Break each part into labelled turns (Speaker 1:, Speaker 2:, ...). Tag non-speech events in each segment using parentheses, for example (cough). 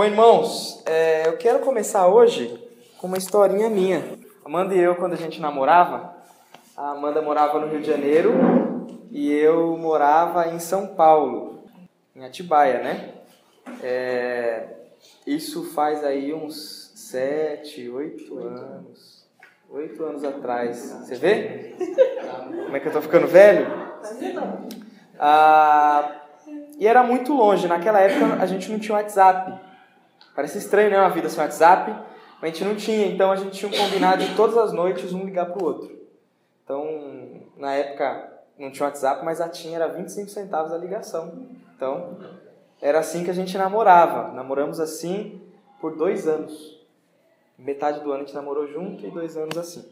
Speaker 1: Bom, irmãos, é, eu quero começar hoje com uma historinha minha. Amanda e eu, quando a gente namorava, a Amanda morava no Rio de Janeiro e eu morava em São Paulo, em Atibaia, né? É, isso faz aí uns sete, oito anos. Oito anos atrás. Você vê? Como é que eu tô ficando velho? Ah, e era muito longe. Naquela época a gente não tinha WhatsApp. Parece estranho, né? Uma vida sem WhatsApp. Mas a gente não tinha. Então a gente tinha um combinado de todas as noites um ligar pro outro. Então, na época não tinha WhatsApp, mas a tinha era 25 centavos a ligação. Então, era assim que a gente namorava. Namoramos assim por dois anos. Metade do ano a gente namorou junto e dois anos assim.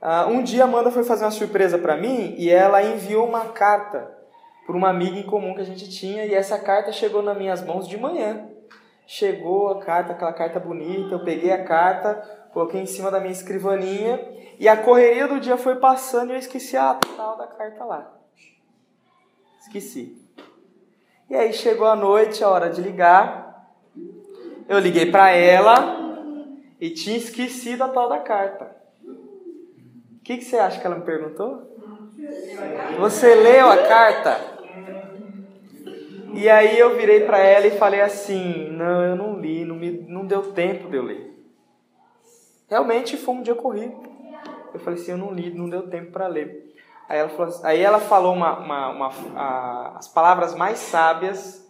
Speaker 1: Uh, um dia a Amanda foi fazer uma surpresa para mim e ela enviou uma carta por uma amiga em comum que a gente tinha e essa carta chegou nas minhas mãos de manhã. Chegou a carta, aquela carta bonita, eu peguei a carta, coloquei em cima da minha escrivaninha e a correria do dia foi passando e eu esqueci a tal da carta lá. Esqueci. E aí chegou a noite, a hora de ligar. Eu liguei para ela e tinha esquecido a tal da carta. O que, que você acha que ela me perguntou? Você leu a carta? E aí eu virei para ela e falei assim: não, eu não li, não, me, não deu tempo de eu ler. Realmente foi um dia corrido. Eu falei assim: eu não li, não deu tempo para ler. Aí ela falou, aí ela falou uma, uma, uma a, as palavras mais sábias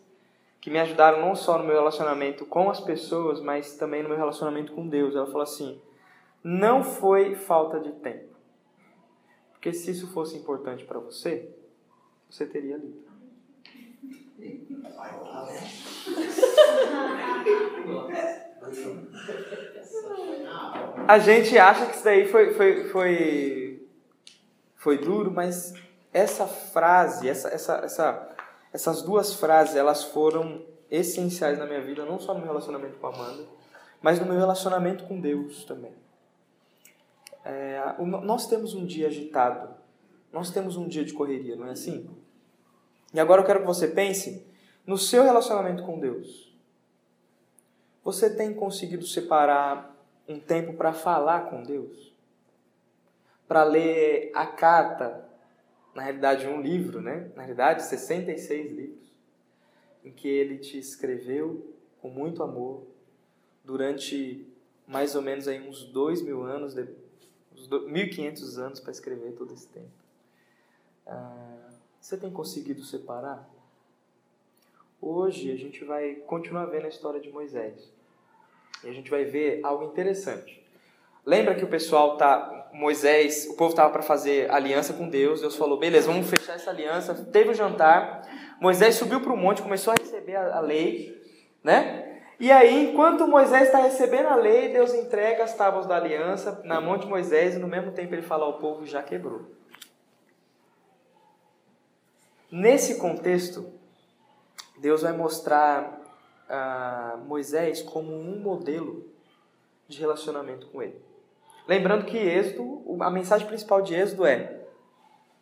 Speaker 1: que me ajudaram não só no meu relacionamento com as pessoas, mas também no meu relacionamento com Deus. Ela falou assim: não foi falta de tempo. Porque se isso fosse importante para você, você teria lido. A gente acha que isso daí foi, foi, foi, foi duro, mas essa frase, essa, essa, essa, essas duas frases, elas foram essenciais na minha vida, não só no meu relacionamento com a Amanda, mas no meu relacionamento com Deus também. É, nós temos um dia agitado, nós temos um dia de correria, não é assim? E agora eu quero que você pense no seu relacionamento com Deus. Você tem conseguido separar um tempo para falar com Deus? Para ler a carta, na realidade um livro, né? Na realidade 66 livros, em que ele te escreveu com muito amor durante mais ou menos aí uns dois mil anos, uns 1.500 anos para escrever todo esse tempo. Ah, você tem conseguido separar? Hoje a gente vai continuar vendo a história de Moisés. E a gente vai ver algo interessante. Lembra que o pessoal tá Moisés, o povo estava para fazer aliança com Deus. Deus falou: "Beleza, vamos fechar essa aliança". Teve o um jantar. Moisés subiu para o monte, começou a receber a, a lei, né? E aí, enquanto Moisés está recebendo a lei, Deus entrega as tábuas da aliança na mão de Moisés e no mesmo tempo ele fala ao povo já quebrou. Nesse contexto, Deus vai mostrar a Moisés como um modelo de relacionamento com ele. Lembrando que Êxodo, a mensagem principal de Êxodo é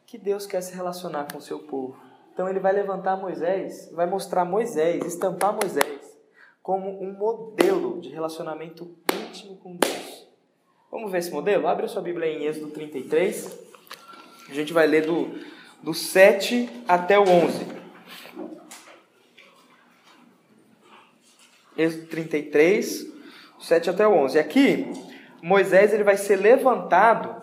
Speaker 1: que Deus quer se relacionar com o seu povo. Então ele vai levantar Moisés, vai mostrar Moisés, estampar Moisés como um modelo de relacionamento íntimo com Deus. Vamos ver esse modelo? Abre a sua Bíblia em Êxodo 33. A gente vai ler do, do 7 até o 11. Êxodo 33, 7 até o 11. Aqui, Moisés ele vai ser levantado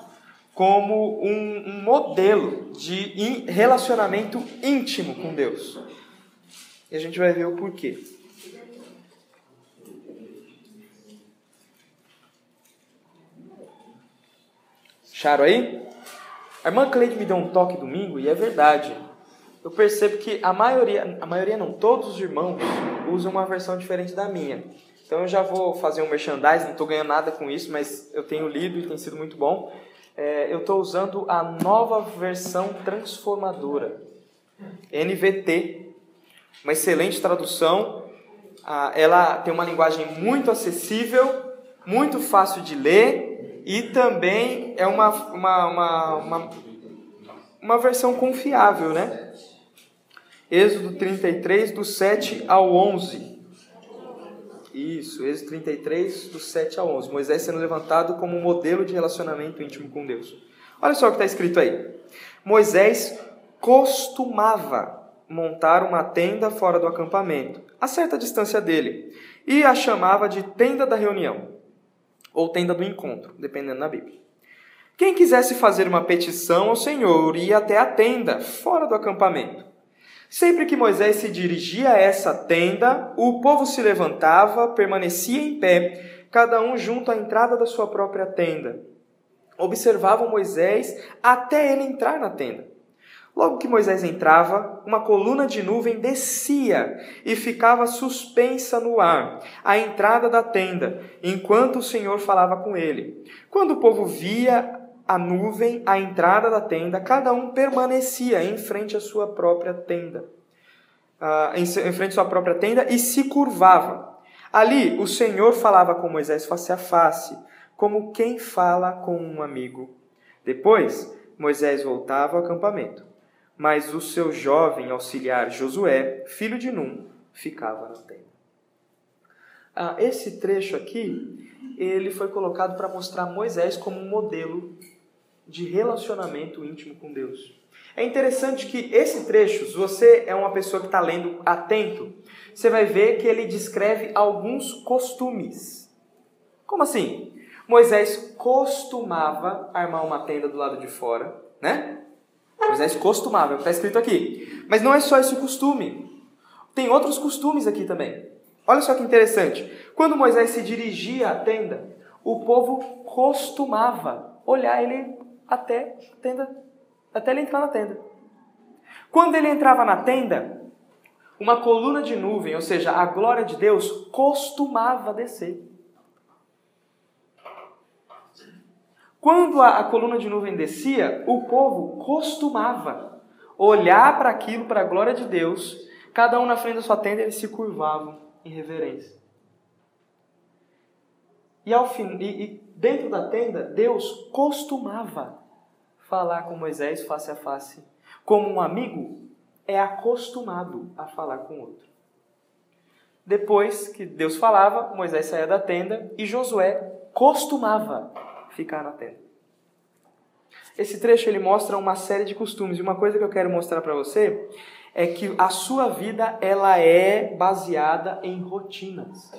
Speaker 1: como um, um modelo de relacionamento íntimo com Deus. E a gente vai ver o porquê. Acharam aí? A irmã Cleide me deu um toque domingo e é verdade eu percebo que a maioria, a maioria não, todos os irmãos usam uma versão diferente da minha. Então eu já vou fazer um merchandising, não estou ganhando nada com isso, mas eu tenho lido e tem sido muito bom. É, eu estou usando a nova versão transformadora, NVT, uma excelente tradução. Ah, ela tem uma linguagem muito acessível, muito fácil de ler e também é uma, uma, uma, uma, uma versão confiável, né? Êxodo 33, do 7 ao 11. Isso, Êxodo 33, do 7 ao 11. Moisés sendo levantado como modelo de relacionamento íntimo com Deus. Olha só o que está escrito aí. Moisés costumava montar uma tenda fora do acampamento, a certa distância dele, e a chamava de tenda da reunião, ou tenda do encontro, dependendo da Bíblia. Quem quisesse fazer uma petição ao Senhor ia até a tenda, fora do acampamento. Sempre que Moisés se dirigia a essa tenda, o povo se levantava, permanecia em pé, cada um junto à entrada da sua própria tenda. Observavam Moisés até ele entrar na tenda. Logo que Moisés entrava, uma coluna de nuvem descia e ficava suspensa no ar, à entrada da tenda, enquanto o Senhor falava com ele. Quando o povo via a nuvem à entrada da tenda, cada um permanecia em frente à sua própria tenda, em, em frente à sua própria tenda e se curvava. Ali o Senhor falava com Moisés face a face, como quem fala com um amigo. Depois, Moisés voltava ao acampamento mas o seu jovem auxiliar Josué, filho de Num, ficava na tenda. Ah, esse trecho aqui, ele foi colocado para mostrar Moisés como um modelo de relacionamento íntimo com Deus. É interessante que esse trecho, se você é uma pessoa que está lendo atento, você vai ver que ele descreve alguns costumes. Como assim? Moisés costumava armar uma tenda do lado de fora, né? Moisés costumava, está escrito aqui. Mas não é só esse costume. Tem outros costumes aqui também. Olha só que interessante. Quando Moisés se dirigia à tenda, o povo costumava olhar ele até a tenda, até ele entrar na tenda. Quando ele entrava na tenda, uma coluna de nuvem, ou seja, a glória de Deus, costumava descer. Quando a, a coluna de nuvem descia, o povo costumava olhar para aquilo, para a glória de Deus, cada um na frente da sua tenda, eles se curvavam em reverência. E, ao fim, e, e dentro da tenda, Deus costumava falar com Moisés face a face. Como um amigo é acostumado a falar com outro. Depois que Deus falava, Moisés saía da tenda e Josué costumava ficar na tenda. Esse trecho ele mostra uma série de costumes e uma coisa que eu quero mostrar para você é que a sua vida ela é baseada em rotinas.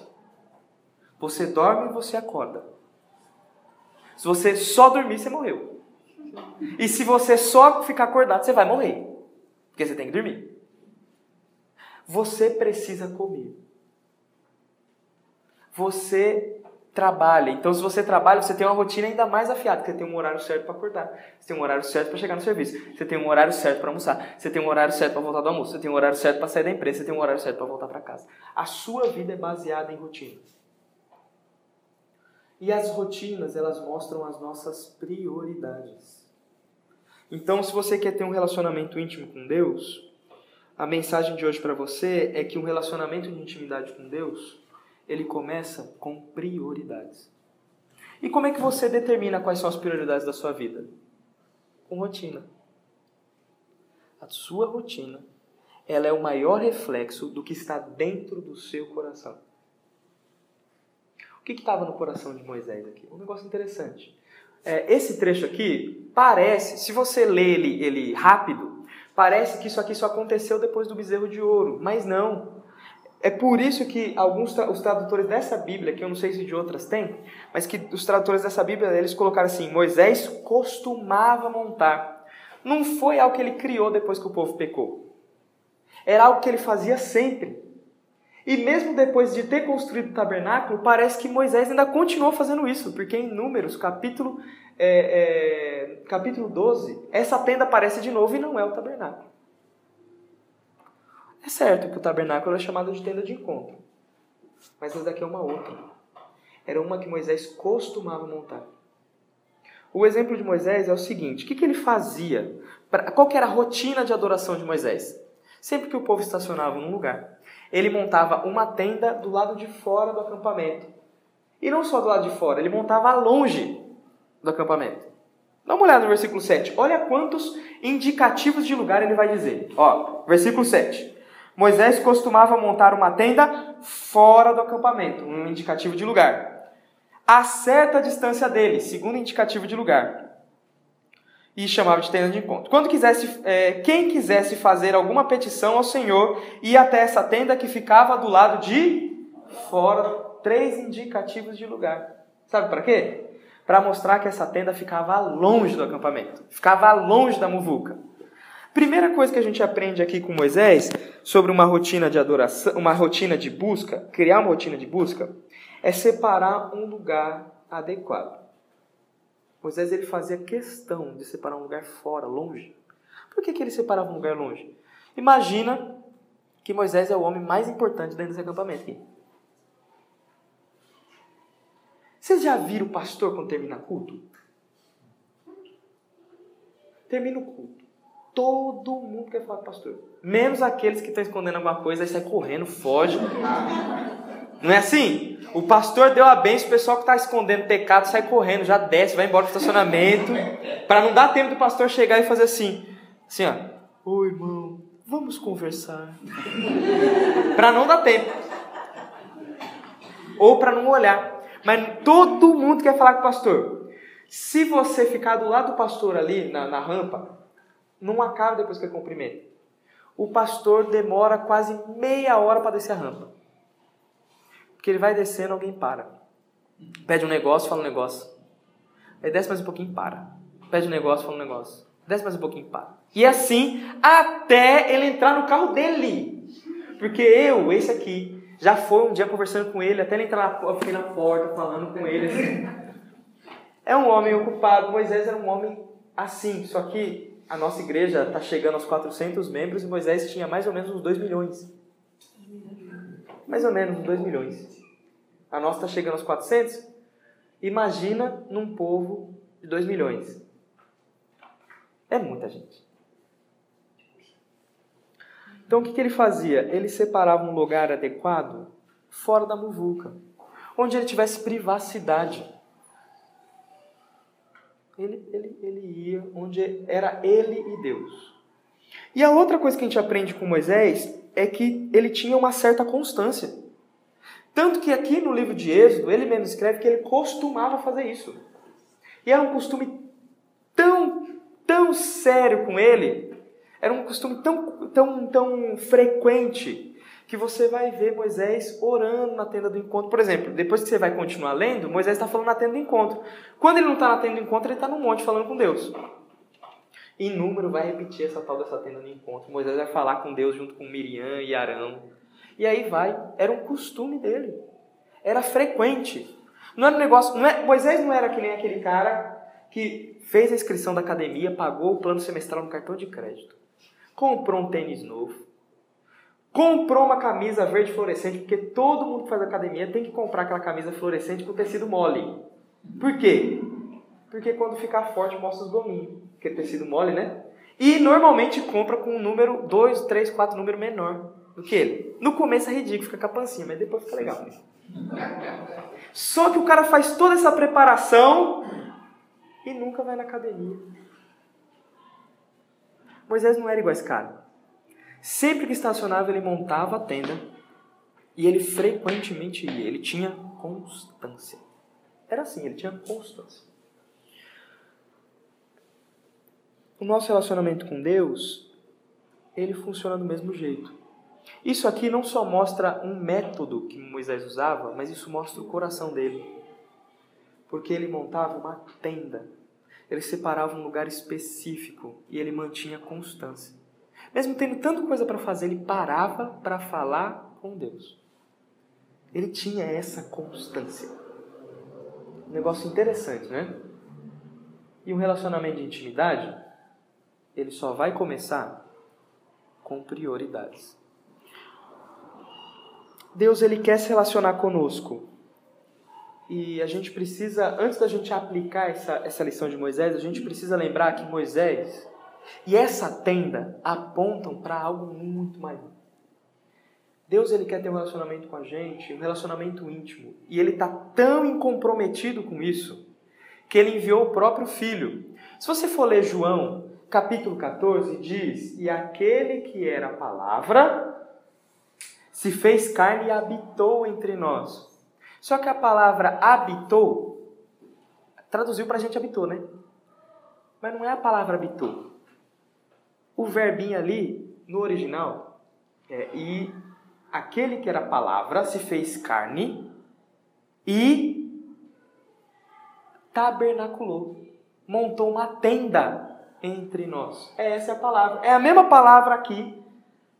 Speaker 1: Você dorme e você acorda. Se você só dormir, você morreu. E se você só ficar acordado, você vai morrer. Porque você tem que dormir. Você precisa comer. Você trabalha. Então, se você trabalha, você tem uma rotina ainda mais afiada, você tem um horário certo para acordar, você tem um horário certo para chegar no serviço, você tem um horário certo para almoçar, você tem um horário certo para voltar do almoço, você tem um horário certo para sair da empresa, você tem um horário certo para voltar para casa. A sua vida é baseada em rotinas. E as rotinas, elas mostram as nossas prioridades. Então, se você quer ter um relacionamento íntimo com Deus, a mensagem de hoje para você é que um relacionamento de intimidade com Deus ele começa com prioridades. E como é que você determina quais são as prioridades da sua vida? Com rotina. A sua rotina, ela é o maior reflexo do que está dentro do seu coração. O que estava no coração de Moisés aqui? Um negócio interessante. É, esse trecho aqui parece, se você lê ele, ele rápido, parece que isso aqui só aconteceu depois do bezerro de ouro, mas não. É por isso que alguns os tradutores dessa Bíblia, que eu não sei se de outras tem, mas que os tradutores dessa Bíblia, eles colocaram assim: Moisés costumava montar. Não foi algo que ele criou depois que o povo pecou. Era algo que ele fazia sempre. E mesmo depois de ter construído o tabernáculo, parece que Moisés ainda continuou fazendo isso, porque em Números, capítulo, é, é, capítulo 12, essa tenda aparece de novo e não é o tabernáculo. É certo que o tabernáculo é chamado de tenda de encontro, mas essa daqui é uma outra. Era uma que Moisés costumava montar. O exemplo de Moisés é o seguinte: o que, que ele fazia? Qual era a rotina de adoração de Moisés? Sempre que o povo estacionava num lugar, ele montava uma tenda do lado de fora do acampamento. E não só do lado de fora, ele montava longe do acampamento. Dá uma olhada no versículo 7. Olha quantos indicativos de lugar ele vai dizer. Ó, versículo 7. Moisés costumava montar uma tenda fora do acampamento, um indicativo de lugar. A certa distância dele, segundo indicativo de lugar. E chamava de tenda de encontro. Quando quisesse, é, quem quisesse fazer alguma petição ao Senhor, ia até essa tenda que ficava do lado de fora. Três indicativos de lugar. Sabe para quê? Para mostrar que essa tenda ficava longe do acampamento, ficava longe da muvuca. Primeira coisa que a gente aprende aqui com Moisés sobre uma rotina de adoração, uma rotina de busca, criar uma rotina de busca, é separar um lugar adequado. Moisés ele fazia questão de separar um lugar fora, longe. Por que, que ele separava um lugar longe? Imagina que Moisés é o homem mais importante dentro desse acampamento aqui. Vocês já viram o pastor quando termina culto? Termina o culto. Todo mundo quer falar com o pastor. Menos aqueles que estão escondendo alguma coisa, aí sai correndo, foge. Não é assim? O pastor deu a benção, o pessoal que está escondendo pecado sai correndo, já desce, vai embora do estacionamento, para não dar tempo do pastor chegar e fazer assim, assim ó, oi irmão, vamos conversar, para não dar tempo, ou para não olhar. Mas todo mundo quer falar com o pastor. Se você ficar do lado do pastor ali na, na rampa, não acaba depois que ele cumprimenta. O pastor demora quase meia hora para descer a rampa. Porque ele vai descendo, alguém para. Pede um negócio, fala um negócio. Aí desce mais um pouquinho, para. Pede um negócio, fala um negócio. Desce mais um pouquinho, para. E assim, até ele entrar no carro dele. Porque eu, esse aqui, já foi um dia conversando com ele, até ele entrar na, eu fiquei na porta falando com ele. Assim. (laughs) É um homem ocupado. Moisés era um homem assim, só que a nossa igreja está chegando aos 400 membros e Moisés tinha mais ou menos uns 2 milhões. Mais ou menos uns 2 milhões. A nossa está chegando aos 400. Imagina num povo de 2 milhões. É muita gente. Então o que, que ele fazia? Ele separava um lugar adequado fora da muvuca, onde ele tivesse privacidade ele, ele, ele ia onde era ele e Deus. E a outra coisa que a gente aprende com Moisés é que ele tinha uma certa constância. Tanto que aqui no livro de Êxodo, ele mesmo escreve que ele costumava fazer isso. E era um costume tão, tão sério com ele, era um costume tão, tão, tão frequente, que você vai ver Moisés orando na tenda do encontro. Por exemplo, depois que você vai continuar lendo, Moisés está falando na tenda do encontro. Quando ele não está na tenda do encontro, ele está no monte falando com Deus. E número vai repetir essa tal dessa tenda do encontro. Moisés vai falar com Deus junto com Miriam e Arão. E aí vai. Era um costume dele. Era frequente. Não era um negócio. Não é, Moisés não era que nem aquele cara que fez a inscrição da academia, pagou o plano semestral no cartão de crédito, comprou um tênis novo, comprou uma camisa verde fluorescente, porque todo mundo que faz academia tem que comprar aquela camisa fluorescente com tecido mole. Por quê? Porque quando ficar forte mostra os gominhos, porque é tecido mole, né? E normalmente compra com um número 2, 3, 4 número menor do que ele. No começo é ridículo, fica com a pancinha, mas depois fica legal. Só que o cara faz toda essa preparação e nunca vai na academia. Moisés não era igual a esse cara. Sempre que estacionava, ele montava a tenda e ele frequentemente ia. Ele tinha constância. Era assim, ele tinha constância. O nosso relacionamento com Deus, ele funciona do mesmo jeito. Isso aqui não só mostra um método que Moisés usava, mas isso mostra o coração dele. Porque ele montava uma tenda. Ele separava um lugar específico e ele mantinha constância. Mesmo tendo tanta coisa para fazer, ele parava para falar com Deus. Ele tinha essa constância. Um negócio interessante, né? E um relacionamento de intimidade, ele só vai começar com prioridades. Deus ele quer se relacionar conosco. E a gente precisa, antes da gente aplicar essa, essa lição de Moisés, a gente precisa lembrar que Moisés, e essa tenda apontam para algo muito maior. Deus ele quer ter um relacionamento com a gente, um relacionamento íntimo, e ele está tão incomprometido com isso que ele enviou o próprio filho. Se você for ler João, capítulo 14, diz: "E aquele que era a palavra se fez carne e habitou entre nós. Só que a palavra habitou, traduziu para a gente habitou, né? Mas não é a palavra habitou. O verbinho ali, no original, é e aquele que era palavra se fez carne e tabernaculou, montou uma tenda entre nós. É essa é a palavra. É a mesma palavra aqui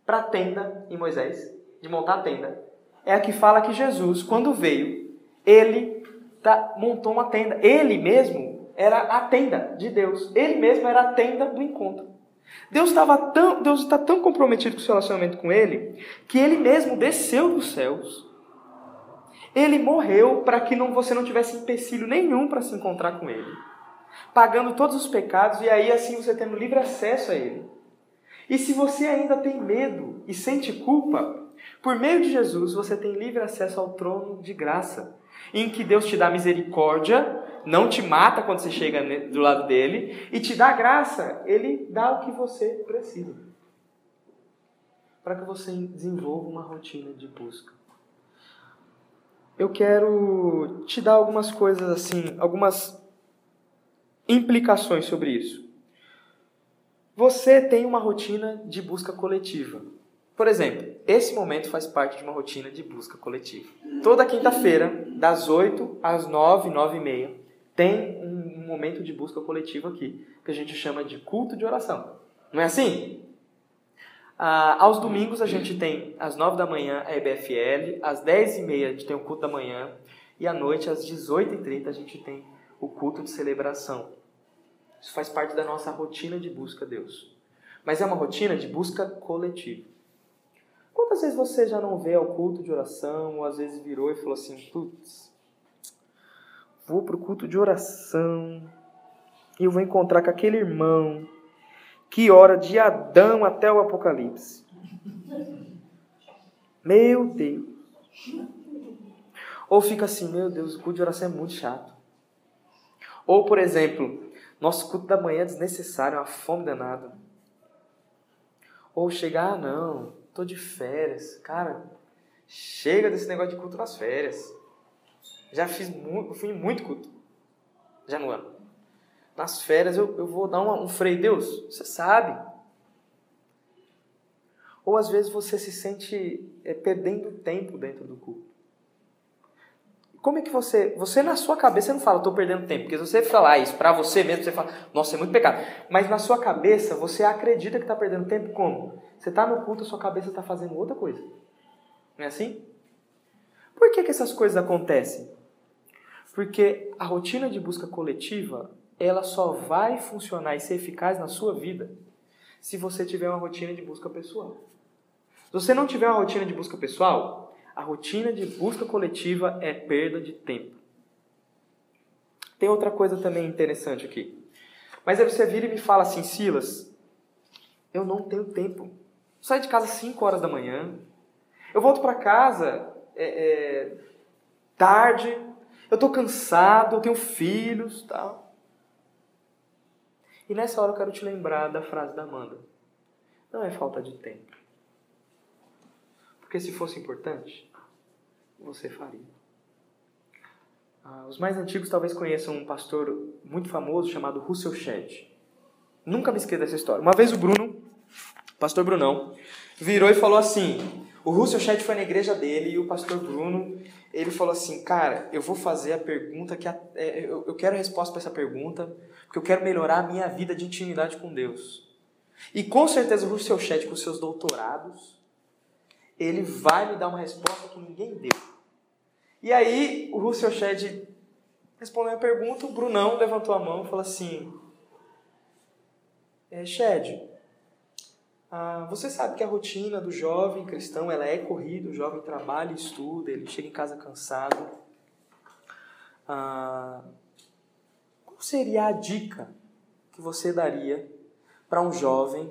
Speaker 1: para tenda em Moisés, de montar a tenda. É a que fala que Jesus, quando veio, ele tá, montou uma tenda. Ele mesmo era a tenda de Deus. Ele mesmo era a tenda do encontro. Deus estava tão, Deus está tão comprometido com o seu relacionamento com ele que ele mesmo desceu dos céus. Ele morreu para que não, você não tivesse empecilho nenhum para se encontrar com ele, pagando todos os pecados e aí assim você tendo livre acesso a ele. E se você ainda tem medo e sente culpa, por meio de Jesus você tem livre acesso ao trono de graça, em que Deus te dá misericórdia, não te mata quando você chega do lado dele, e te dá graça, ele dá o que você precisa. Para que você desenvolva uma rotina de busca. Eu quero te dar algumas coisas assim, algumas implicações sobre isso. Você tem uma rotina de busca coletiva. Por exemplo, esse momento faz parte de uma rotina de busca coletiva. Toda quinta-feira, das 8 às 9, 9 e meia, tem um momento de busca coletiva aqui, que a gente chama de culto de oração. Não é assim? Ah, aos domingos a gente tem às 9 da manhã a EBFL, às 10 e meia a gente tem o culto da manhã, e à noite, às 18h30, a gente tem o culto de celebração. Isso faz parte da nossa rotina de busca a Deus. Mas é uma rotina de busca coletiva. Quantas vezes você já não vê ao culto de oração, ou às vezes virou e falou assim: putz, vou para o culto de oração e eu vou encontrar com aquele irmão que ora de Adão até o Apocalipse. Meu Deus. Ou fica assim, meu Deus, o culto de oração é muito chato. Ou, por exemplo, nosso culto da manhã é desnecessário, é uma fome danada. Ou chegar, ah, não, tô de férias. Cara, chega desse negócio de culto nas férias. Já fiz muito, fui muito culto. Já no ano. Nas férias eu, eu vou dar uma, um freio. Deus, você sabe. Ou às vezes você se sente é, perdendo tempo dentro do culto. Como é que você, você na sua cabeça não fala, estou perdendo tempo, porque se você falar isso para você mesmo, você fala, nossa, é muito pecado. Mas na sua cabeça, você acredita que está perdendo tempo como? Você está no culto, a sua cabeça está fazendo outra coisa. Não é assim? Por que, que essas coisas acontecem? Porque a rotina de busca coletiva, ela só vai funcionar e ser eficaz na sua vida se você tiver uma rotina de busca pessoal. Se você não tiver uma rotina de busca pessoal, a rotina de busca coletiva é perda de tempo. Tem outra coisa também interessante aqui. Mas aí você vira e me fala assim, Silas, eu não tenho tempo. Saio de casa às 5 horas da manhã, eu volto para casa é, é, tarde, eu estou cansado, eu tenho filhos tal. E nessa hora eu quero te lembrar da frase da Amanda. Não é falta de tempo. Porque se fosse importante, você faria. Ah, os mais antigos talvez conheçam um pastor muito famoso chamado Russell Shedd. Nunca me esqueça dessa história. Uma vez o Bruno, pastor Brunão, virou e falou assim: o Russell Shedd foi na igreja dele e o pastor Bruno, ele falou assim: Cara, eu vou fazer a pergunta que. A, é, eu, eu quero a resposta para essa pergunta, porque eu quero melhorar a minha vida de intimidade com Deus. E com certeza o Russell Shedd, com seus doutorados, ele vai me dar uma resposta que ninguém deu. E aí o Russell Shedd respondeu a pergunta, o Brunão levantou a mão e falou assim: é, Shed, ah, você sabe que a rotina do jovem cristão ela é corrida, o jovem trabalha estuda, ele chega em casa cansado. Ah, qual seria a dica que você daria para um jovem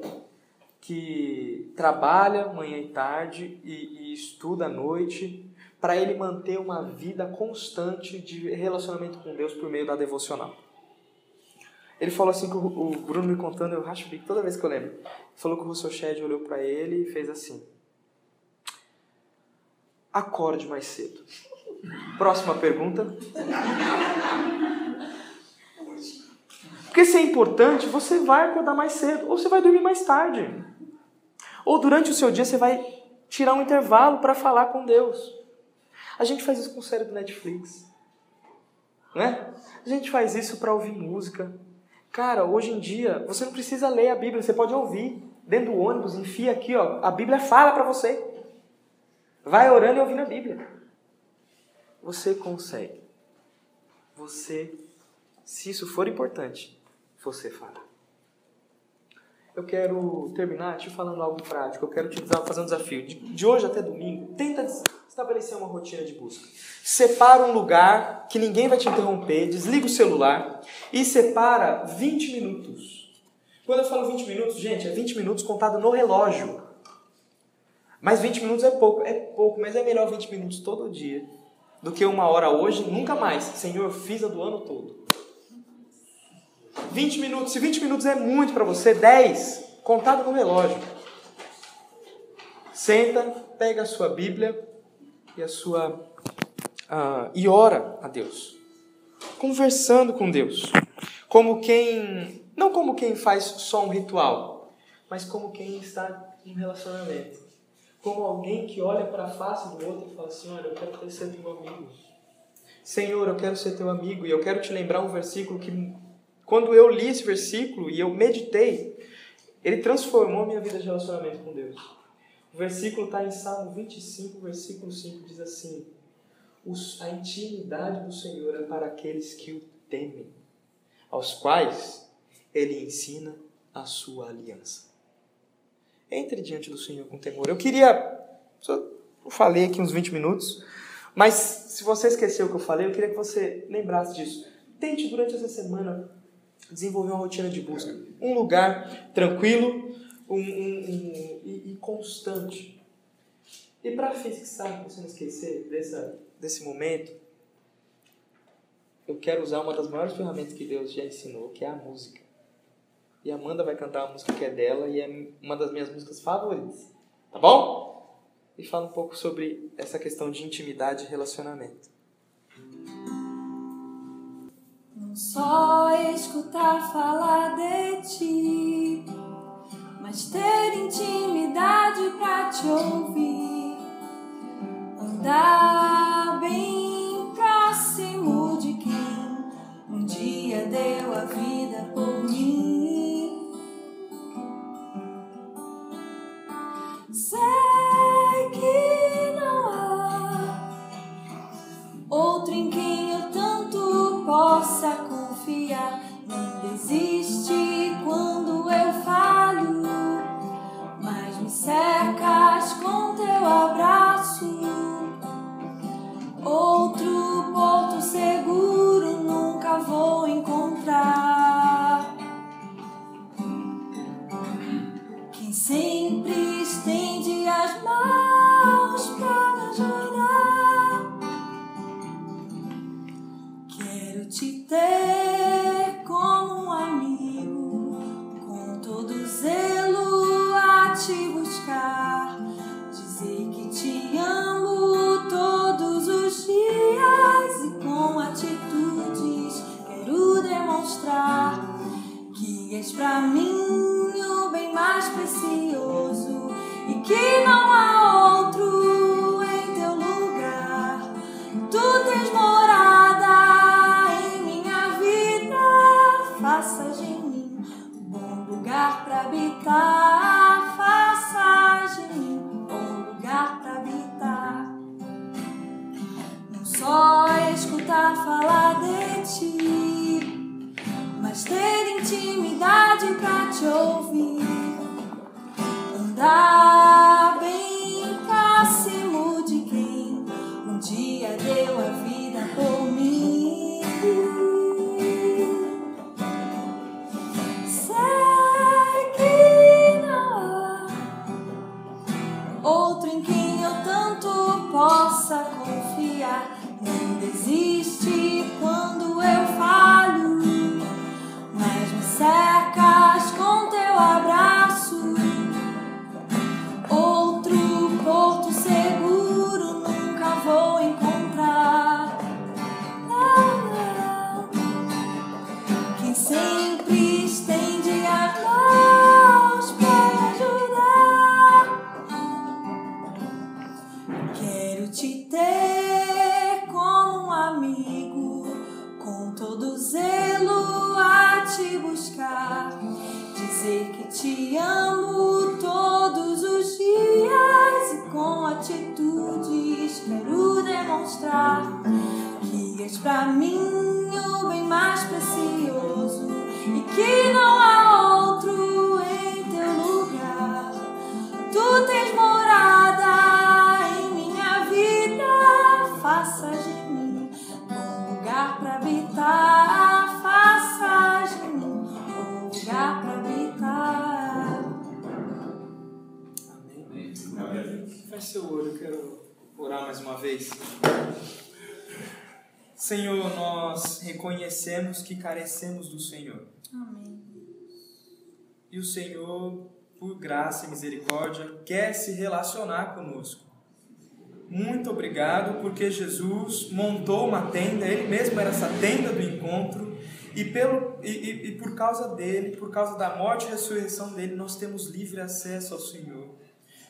Speaker 1: que trabalha manhã e tarde e, e estuda à noite, para ele manter uma vida constante de relacionamento com Deus por meio da devocional. Ele falou assim que o, Bruno me contando, eu racho bico toda vez que eu lembro. Falou que o Russell Shedd olhou para ele e fez assim: acorde mais cedo. (laughs) Próxima pergunta. Porque se é importante, você vai acordar mais cedo ou você vai dormir mais tarde. Ou durante o seu dia você vai tirar um intervalo para falar com Deus. A gente faz isso com o série do Netflix. Né? A gente faz isso para ouvir música. Cara, hoje em dia, você não precisa ler a Bíblia, você pode ouvir. Dentro do ônibus, enfia aqui, ó. A Bíblia fala para você. Vai orando e ouvindo a Bíblia. Você consegue. Você, se isso for importante, você fará. Eu quero terminar te falando algo prático. Eu quero te fazer um desafio. De, de hoje até domingo, tenta estabelecer uma rotina de busca. Separa um lugar que ninguém vai te interromper, desliga o celular e separa 20 minutos. Quando eu falo 20 minutos, gente, é 20 minutos contado no relógio. Mas 20 minutos é pouco, é pouco, mas é melhor 20 minutos todo dia do que uma hora hoje, nunca mais. Senhor, fiz a do ano todo. 20 minutos, se 20 minutos é muito para você, 10, contado no relógio. Senta, pega a sua Bíblia e a sua uh, e ora a Deus, conversando com Deus, como quem não como quem faz só um ritual, mas como quem está em um relacionamento, como alguém que olha para a face do outro e fala assim, olha, eu quero ser teu amigo. Senhor, eu quero ser teu amigo e eu quero te lembrar um versículo que quando eu li esse versículo e eu meditei, ele transformou minha vida de relacionamento com Deus. O versículo está em Salmo 25, versículo 5, diz assim: A intimidade do Senhor é para aqueles que o temem, aos quais ele ensina a sua aliança. Entre diante do Senhor com temor. Eu queria. Eu falei aqui uns 20 minutos, mas se você esqueceu o que eu falei, eu queria que você lembrasse disso. Tente durante essa semana desenvolver uma rotina de busca. Um lugar tranquilo um, um, um e, e, constante. E para fixar, para você não esquecer dessa, desse momento, eu quero usar uma das maiores ferramentas que Deus já ensinou, que é a música. E a Amanda vai cantar uma música que é dela e é uma das minhas músicas favoritas. Tá bom? E fala um pouco sobre essa questão de intimidade e relacionamento.
Speaker 2: Só escutar falar de ti, mas ter intimidade pra te ouvir, Quero te ter. time. mostrar. Ligas pra
Speaker 1: mi. Senhor, nós reconhecemos que carecemos do Senhor.
Speaker 2: Amém.
Speaker 1: E o Senhor, por graça e misericórdia, quer se relacionar conosco. Muito obrigado, porque Jesus montou uma tenda, Ele mesmo era essa tenda do encontro, e, pelo, e, e, e por causa dele, por causa da morte e ressurreição dele, nós temos livre acesso ao Senhor.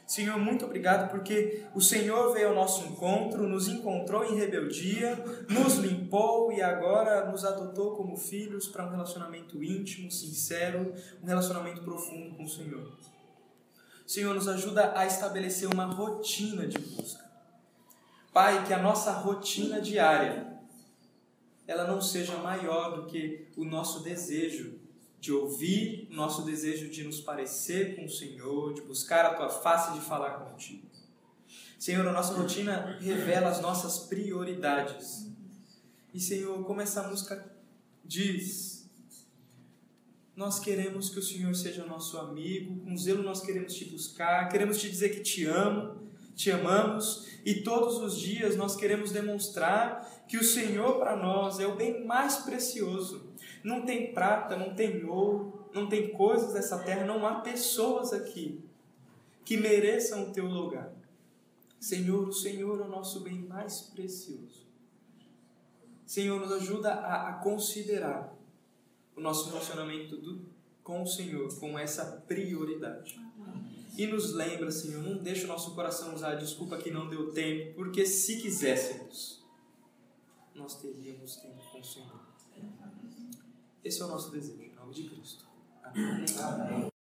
Speaker 1: Senhor, muito obrigado porque o Senhor veio ao nosso encontro, nos encontrou em rebeldia, nos limpou e agora nos adotou como filhos para um relacionamento íntimo, sincero, um relacionamento profundo com o Senhor. Senhor, nos ajuda a estabelecer uma rotina de busca. Pai, que a nossa rotina diária ela não seja maior do que o nosso desejo de ouvir, nosso desejo de nos parecer com o Senhor, de buscar a tua face de falar contigo. Senhor, a nossa rotina revela as nossas prioridades. E Senhor, como essa música diz, nós queremos que o Senhor seja nosso amigo, com zelo nós queremos te buscar, queremos te dizer que te amo, te amamos e todos os dias nós queremos demonstrar que o Senhor para nós é o bem mais precioso. Não tem prata, não tem ouro, não tem coisas dessa terra, não há pessoas aqui que mereçam o teu lugar. Senhor, o Senhor é o nosso bem mais precioso. Senhor, nos ajuda a, a considerar o nosso relacionamento do, com o Senhor com essa prioridade. E nos lembra, Senhor, não deixa o nosso coração usar a desculpa que não deu tempo, porque se quiséssemos, nós teríamos tempo com o Senhor. Esse é o nosso desejo, em nome de Cristo. Amém. Amém.